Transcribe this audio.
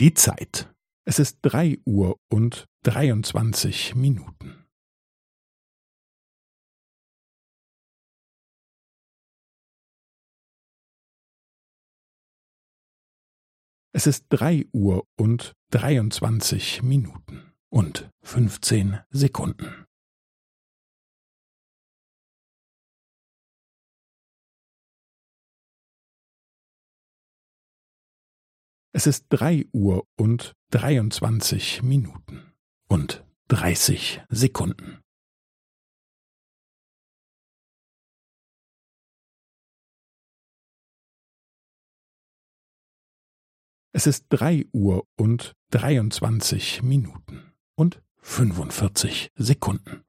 Die Zeit. Es ist drei Uhr und dreiundzwanzig Minuten. Es ist drei Uhr und dreiundzwanzig Minuten und fünfzehn Sekunden. Es ist drei Uhr und dreiundzwanzig Minuten und dreißig Sekunden. Es ist drei Uhr und dreiundzwanzig Minuten und fünfundvierzig Sekunden.